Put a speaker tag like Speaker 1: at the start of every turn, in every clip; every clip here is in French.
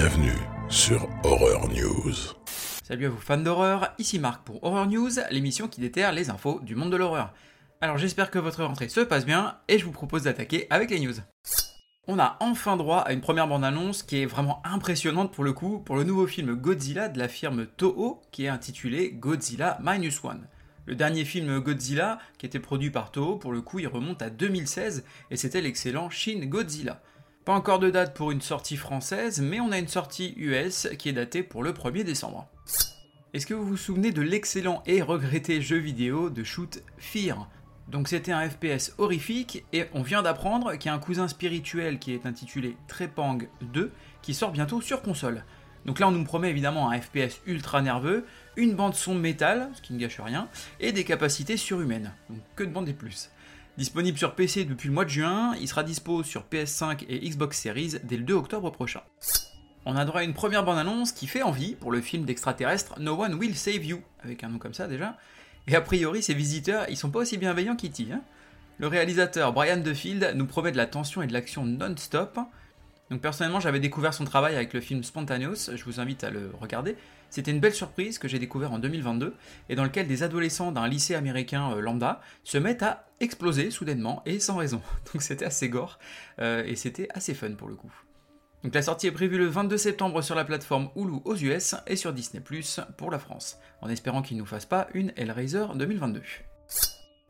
Speaker 1: Bienvenue sur Horror News.
Speaker 2: Salut à vous fans d'horreur, ici Marc pour Horror News, l'émission qui déterre les infos du monde de l'horreur. Alors j'espère que votre rentrée se passe bien et je vous propose d'attaquer avec les news. On a enfin droit à une première bande-annonce qui est vraiment impressionnante pour le coup pour le nouveau film Godzilla de la firme Toho qui est intitulé Godzilla Minus One. Le dernier film Godzilla, qui était produit par Toho, pour le coup, il remonte à 2016 et c'était l'excellent Shin Godzilla. Pas encore de date pour une sortie française, mais on a une sortie US qui est datée pour le 1er décembre. Est-ce que vous vous souvenez de l'excellent et regretté jeu vidéo de shoot Fear? Donc c'était un FPS horrifique et on vient d'apprendre qu'il y a un cousin spirituel qui est intitulé Trepang 2 qui sort bientôt sur console. Donc là on nous promet évidemment un FPS ultra nerveux, une bande son métal, ce qui ne gâche rien, et des capacités surhumaines. Donc que de demander plus. Disponible sur PC depuis le mois de juin, il sera dispo sur PS5 et Xbox Series dès le 2 octobre prochain. On a droit à une première bande-annonce qui fait envie pour le film d'extraterrestre No One Will Save You, avec un nom comme ça déjà. Et a priori, ces visiteurs, ils sont pas aussi bienveillants qu'E.T. Hein le réalisateur Brian DeField nous promet de la tension et de l'action non-stop. Donc personnellement, j'avais découvert son travail avec le film Spontaneous, je vous invite à le regarder. C'était une belle surprise que j'ai découvert en 2022 et dans lequel des adolescents d'un lycée américain euh, lambda se mettent à exploser soudainement et sans raison. Donc c'était assez gore euh, et c'était assez fun pour le coup. Donc la sortie est prévue le 22 septembre sur la plateforme Hulu aux US et sur Disney Plus pour la France, en espérant qu'il ne nous fasse pas une Hellraiser 2022.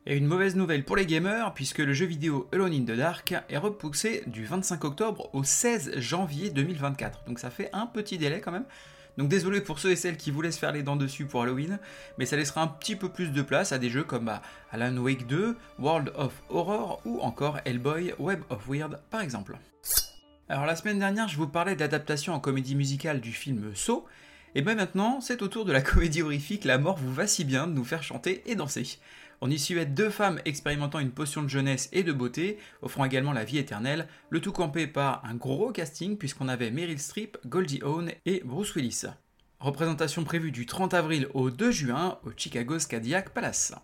Speaker 2: Et une mauvaise nouvelle pour les gamers, puisque le jeu vidéo Alone in the Dark est repoussé du 25 octobre au 16 janvier 2024. Donc ça fait un petit délai quand même. Donc désolé pour ceux et celles qui voulaient se faire les dents dessus pour Halloween, mais ça laissera un petit peu plus de place à des jeux comme bah, Alan Wake 2, World of Horror ou encore Hellboy Web of Weird par exemple. Alors la semaine dernière, je vous parlais d'adaptation en comédie musicale du film Saw, et bien maintenant, c'est au tour de la comédie horrifique La mort vous va si bien de nous faire chanter et danser. On y suivait deux femmes expérimentant une potion de jeunesse et de beauté, offrant également la vie éternelle, le tout campé par un gros casting puisqu'on avait Meryl Streep, Goldie Hawn et Bruce Willis. Représentation prévue du 30 avril au 2 juin au Chicago's Cadillac Palace.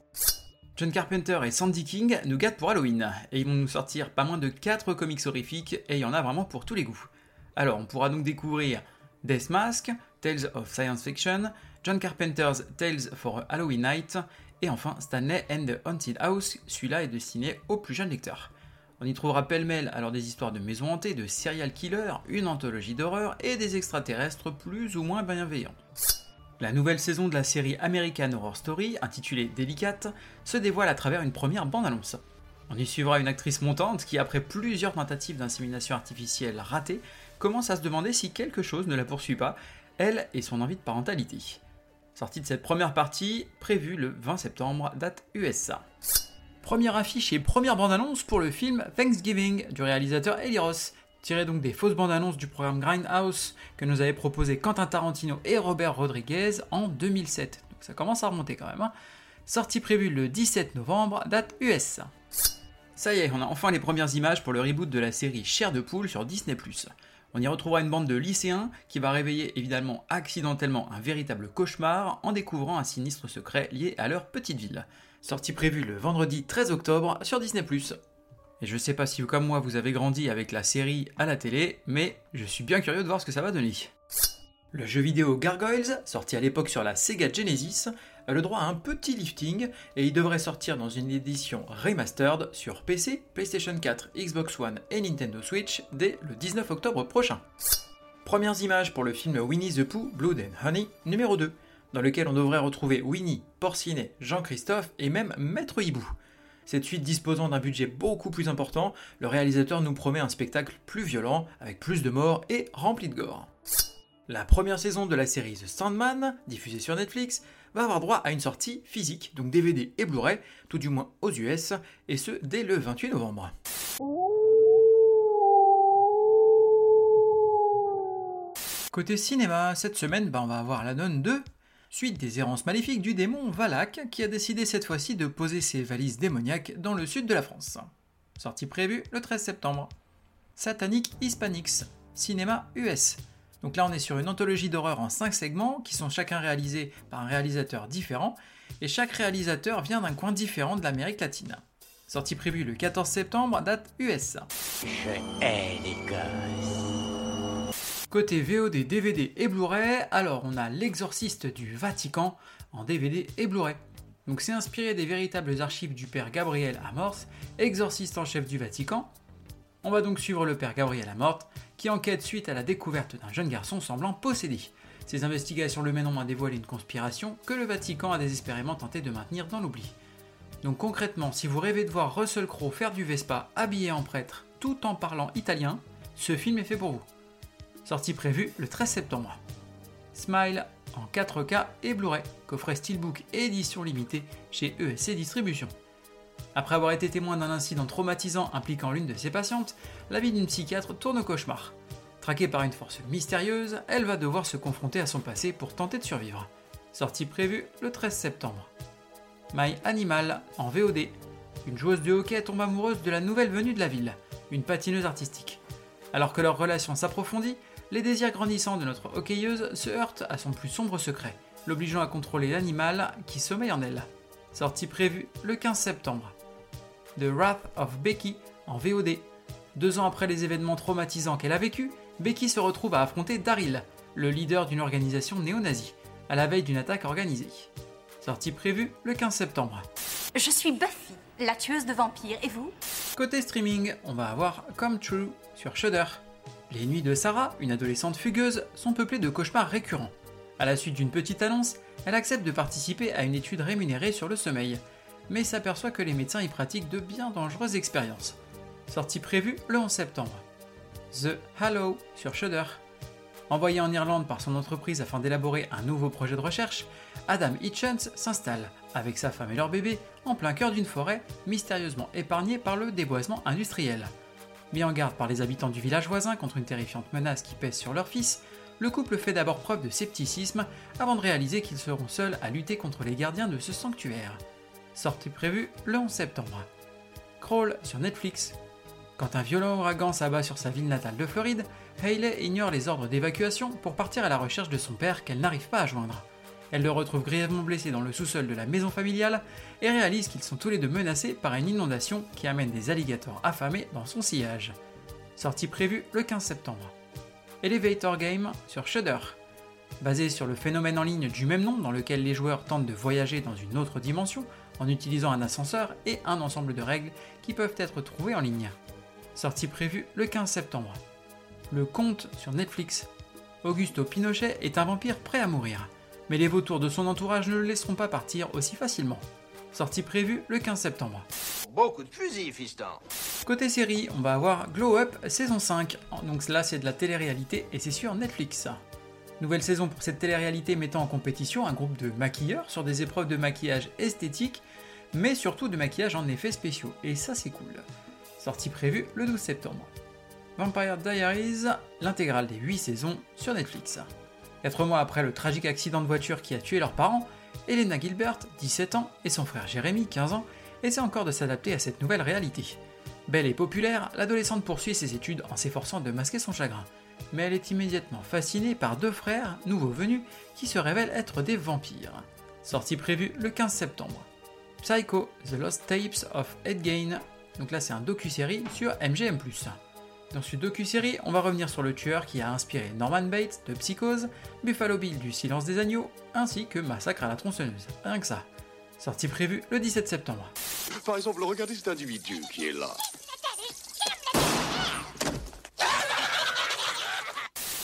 Speaker 2: John Carpenter et Sandy King nous gâtent pour Halloween, et ils vont nous sortir pas moins de 4 comics horrifiques, et il y en a vraiment pour tous les goûts. Alors, on pourra donc découvrir Death Mask, Tales of Science Fiction, John Carpenter's Tales for Halloween Night, et enfin Stanley and the Haunted House, celui-là est destiné aux plus jeunes lecteurs. On y trouvera pêle-mêle alors des histoires de maisons hantées, de serial killers, une anthologie d'horreur et des extraterrestres plus ou moins bienveillants. La nouvelle saison de la série American Horror Story, intitulée Délicate, se dévoile à travers une première bande-annonce. On y suivra une actrice montante qui, après plusieurs tentatives d'insémination artificielle ratées, commence à se demander si quelque chose ne la poursuit pas, elle et son envie de parentalité. Sortie de cette première partie, prévue le 20 septembre, date USA. Première affiche et première bande-annonce pour le film Thanksgiving du réalisateur Eli Ross, tiré donc des fausses bandes annonces du programme Grindhouse que nous avaient proposé Quentin Tarantino et Robert Rodriguez en 2007. Donc ça commence à remonter quand même. Hein. Sortie prévue le 17 novembre, date US. Ça y est, on a enfin les premières images pour le reboot de la série Chair de poule sur Disney+. On y retrouvera une bande de lycéens qui va réveiller évidemment accidentellement un véritable cauchemar en découvrant un sinistre secret lié à leur petite ville. Sortie prévue le vendredi 13 octobre sur Disney+. Et je sais pas si vous comme moi vous avez grandi avec la série à la télé, mais je suis bien curieux de voir ce que ça va donner. Le jeu vidéo Gargoyles, sorti à l'époque sur la Sega Genesis, a le droit à un petit lifting et il devrait sortir dans une édition remastered sur PC, PlayStation 4, Xbox One et Nintendo Switch dès le 19 octobre prochain. Premières images pour le film Winnie the Pooh Blood and Honey numéro 2, dans lequel on devrait retrouver Winnie, Porcinet, Jean-Christophe et même Maître Hibou. Cette suite disposant d'un budget beaucoup plus important, le réalisateur nous promet un spectacle plus violent, avec plus de morts et rempli de gore. La première saison de la série The Sandman, diffusée sur Netflix, va avoir droit à une sortie physique, donc DVD et Blu-ray, tout du moins aux US, et ce dès le 28 novembre. Côté cinéma, cette semaine, bah, on va avoir la nonne 2, suite des errances maléfiques du démon Valak, qui a décidé cette fois-ci de poser ses valises démoniaques dans le sud de la France. Sortie prévue le 13 septembre. Satanic Hispanics, cinéma US. Donc là, on est sur une anthologie d'horreur en 5 segments qui sont chacun réalisés par un réalisateur différent, et chaque réalisateur vient d'un coin différent de l'Amérique latine. Sortie prévue le 14 septembre, date US. Je hais les gosses. Côté VOD, DVD et Blu-ray, alors on a L'Exorciste du Vatican en DVD et Blu-ray. Donc c'est inspiré des véritables archives du père Gabriel Amorce, exorciste en chef du Vatican. On va donc suivre le père Gabriel Amorce, qui enquête suite à la découverte d'un jeune garçon semblant possédé. Ces investigations le mèneront à dévoiler une conspiration que le Vatican a désespérément tenté de maintenir dans l'oubli. Donc concrètement, si vous rêvez de voir Russell Crowe faire du Vespa habillé en prêtre tout en parlant italien, ce film est fait pour vous. Sortie prévue le 13 septembre. Smile en 4K et Blu-ray, coffret Steelbook édition limitée chez ESC Distribution. Après avoir été témoin d'un incident traumatisant impliquant l'une de ses patientes, la vie d'une psychiatre tourne au cauchemar. Traquée par une force mystérieuse, elle va devoir se confronter à son passé pour tenter de survivre. Sortie prévue le 13 septembre. My Animal en VOD. Une joueuse de hockey tombe amoureuse de la nouvelle venue de la ville, une patineuse artistique. Alors que leur relation s'approfondit, les désirs grandissants de notre hockeyeuse se heurtent à son plus sombre secret, l'obligeant à contrôler l'animal qui sommeille en elle. Sortie prévue le 15 septembre. The Wrath of Becky en VOD. Deux ans après les événements traumatisants qu'elle a vécus, Becky se retrouve à affronter Daryl, le leader d'une organisation néo-nazie, à la veille d'une attaque organisée. Sortie prévue le 15 septembre.
Speaker 3: Je suis Buffy, la tueuse de vampires, et vous?
Speaker 2: Côté streaming, on va avoir Come True sur Shudder. Les nuits de Sarah, une adolescente fugueuse, sont peuplées de cauchemars récurrents. À la suite d'une petite annonce, elle accepte de participer à une étude rémunérée sur le sommeil, mais s'aperçoit que les médecins y pratiquent de bien dangereuses expériences. Sortie prévue le 11 septembre. The Hallow sur Shudder. Envoyé en Irlande par son entreprise afin d'élaborer un nouveau projet de recherche, Adam Hitchens s'installe, avec sa femme et leur bébé, en plein cœur d'une forêt mystérieusement épargnée par le déboisement industriel. Mis en garde par les habitants du village voisin contre une terrifiante menace qui pèse sur leur fils, le couple fait d'abord preuve de scepticisme avant de réaliser qu'ils seront seuls à lutter contre les gardiens de ce sanctuaire. Sortie prévue le 11 septembre. Crawl sur Netflix. Quand un violent ouragan s'abat sur sa ville natale de Floride, Hayley ignore les ordres d'évacuation pour partir à la recherche de son père qu'elle n'arrive pas à joindre. Elle le retrouve grièvement blessé dans le sous-sol de la maison familiale et réalise qu'ils sont tous les deux menacés par une inondation qui amène des alligators affamés dans son sillage. Sortie prévue le 15 septembre. Elevator Game sur Shudder. Basé sur le phénomène en ligne du même nom dans lequel les joueurs tentent de voyager dans une autre dimension en utilisant un ascenseur et un ensemble de règles qui peuvent être trouvées en ligne. Sortie prévue le 15 septembre. Le Conte sur Netflix. Augusto Pinochet est un vampire prêt à mourir, mais les vautours de son entourage ne le laisseront pas partir aussi facilement. Sortie prévue le 15 septembre.
Speaker 4: Beaucoup de fusils, fiston.
Speaker 2: Côté série, on va avoir Glow Up saison 5, donc là c'est de la télé-réalité et c'est sur Netflix. Nouvelle saison pour cette télé-réalité mettant en compétition un groupe de maquilleurs sur des épreuves de maquillage esthétique, mais surtout de maquillage en effets spéciaux, et ça c'est cool. Sortie prévue le 12 septembre. Vampire Diaries, l'intégrale des 8 saisons sur Netflix. 4 mois après le tragique accident de voiture qui a tué leurs parents, Elena Gilbert, 17 ans, et son frère Jérémy, 15 ans, essaient encore de s'adapter à cette nouvelle réalité. Belle et populaire, l'adolescente poursuit ses études en s'efforçant de masquer son chagrin. Mais elle est immédiatement fascinée par deux frères, nouveaux venus, qui se révèlent être des vampires. Sortie prévue le 15 septembre. Psycho, The Lost Tapes of Ed. Donc là, c'est un docu-série sur MGM+. Dans ce docu-série, on va revenir sur le tueur qui a inspiré Norman Bates de Psychose, Buffalo Bill du Silence des Agneaux, ainsi que Massacre à la tronçonneuse. Rien que ça. Sortie prévue le 17 septembre.
Speaker 1: Par exemple, regardez cet individu qui est là.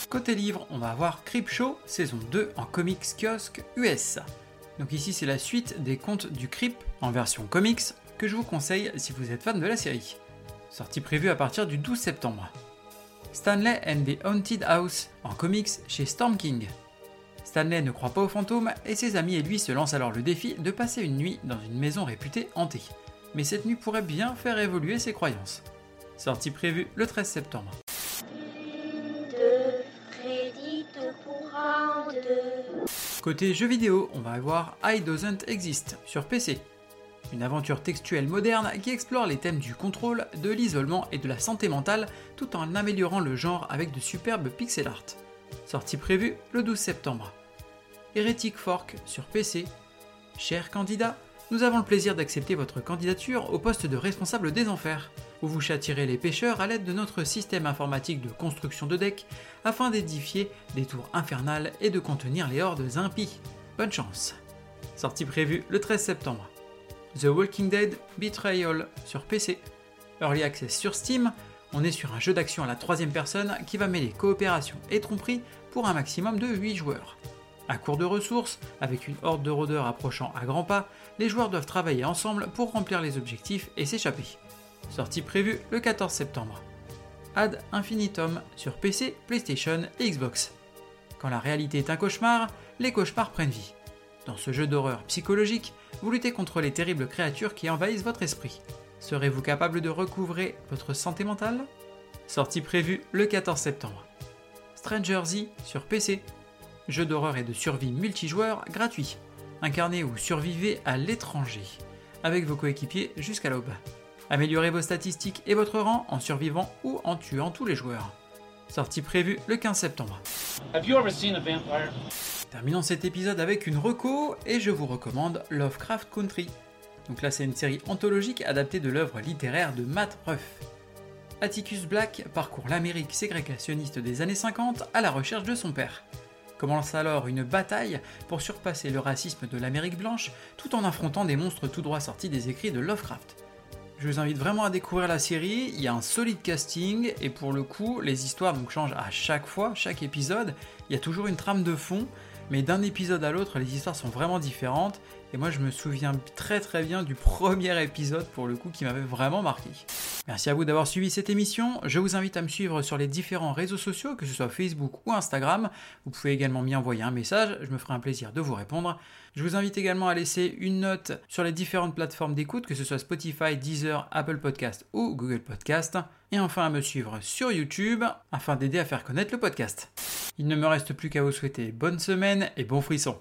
Speaker 2: Côté livre, on va avoir Creepshow, saison 2 en comics kiosque US. Donc ici c'est la suite des contes du Creep en version comics que je vous conseille si vous êtes fan de la série. Sortie prévue à partir du 12 septembre. Stanley and the Haunted House en comics chez Storm King. Stanley ne croit pas aux fantômes et ses amis et lui se lancent alors le défi de passer une nuit dans une maison réputée hantée. Mais cette nuit pourrait bien faire évoluer ses croyances. Sortie prévue le 13 septembre. Côté jeux vidéo, on va avoir I Doesn't Exist sur PC. Une aventure textuelle moderne qui explore les thèmes du contrôle, de l'isolement et de la santé mentale tout en améliorant le genre avec de superbes pixel art. Sortie prévue le 12 septembre. Heretic Fork sur PC. Cher candidat, nous avons le plaisir d'accepter votre candidature au poste de responsable des enfers. où vous châtirez les pêcheurs à l'aide de notre système informatique de construction de decks afin d'édifier des tours infernales et de contenir les hordes impies. Bonne chance Sortie prévue le 13 septembre. The Walking Dead Betrayal sur PC. Early Access sur Steam, on est sur un jeu d'action à la troisième personne qui va mêler coopération et tromperie pour un maximum de 8 joueurs. À court de ressources, avec une horde de rôdeurs approchant à grands pas, les joueurs doivent travailler ensemble pour remplir les objectifs et s'échapper. Sortie prévue le 14 septembre. Ad Infinitum sur PC, PlayStation et Xbox. Quand la réalité est un cauchemar, les cauchemars prennent vie. Dans ce jeu d'horreur psychologique, vous luttez contre les terribles créatures qui envahissent votre esprit. Serez-vous capable de recouvrer votre santé mentale? Sortie prévue le 14 septembre. Stranger Z sur PC. Jeu d'horreur et de survie multijoueur gratuit. Incarnez ou survivez à l'étranger, avec vos coéquipiers jusqu'à l'aube. Améliorez vos statistiques et votre rang en survivant ou en tuant tous les joueurs. Sortie prévue le 15 septembre. Terminons cet épisode avec une reco et je vous recommande Lovecraft Country. Donc là c'est une série anthologique adaptée de l'œuvre littéraire de Matt Ruff. Atticus Black parcourt l'Amérique ségrégationniste des années 50 à la recherche de son père. Commence alors une bataille pour surpasser le racisme de l'Amérique blanche tout en affrontant des monstres tout droit sortis des écrits de Lovecraft. Je vous invite vraiment à découvrir la série, il y a un solide casting et pour le coup les histoires donc changent à chaque fois, chaque épisode, il y a toujours une trame de fond, mais d'un épisode à l'autre les histoires sont vraiment différentes et moi je me souviens très très bien du premier épisode pour le coup qui m'avait vraiment marqué. Merci à vous d'avoir suivi cette émission. Je vous invite à me suivre sur les différents réseaux sociaux, que ce soit Facebook ou Instagram. Vous pouvez également m'y envoyer un message, je me ferai un plaisir de vous répondre. Je vous invite également à laisser une note sur les différentes plateformes d'écoute, que ce soit Spotify, Deezer, Apple Podcast ou Google Podcast. Et enfin à me suivre sur YouTube afin d'aider à faire connaître le podcast. Il ne me reste plus qu'à vous souhaiter bonne semaine et bon frisson.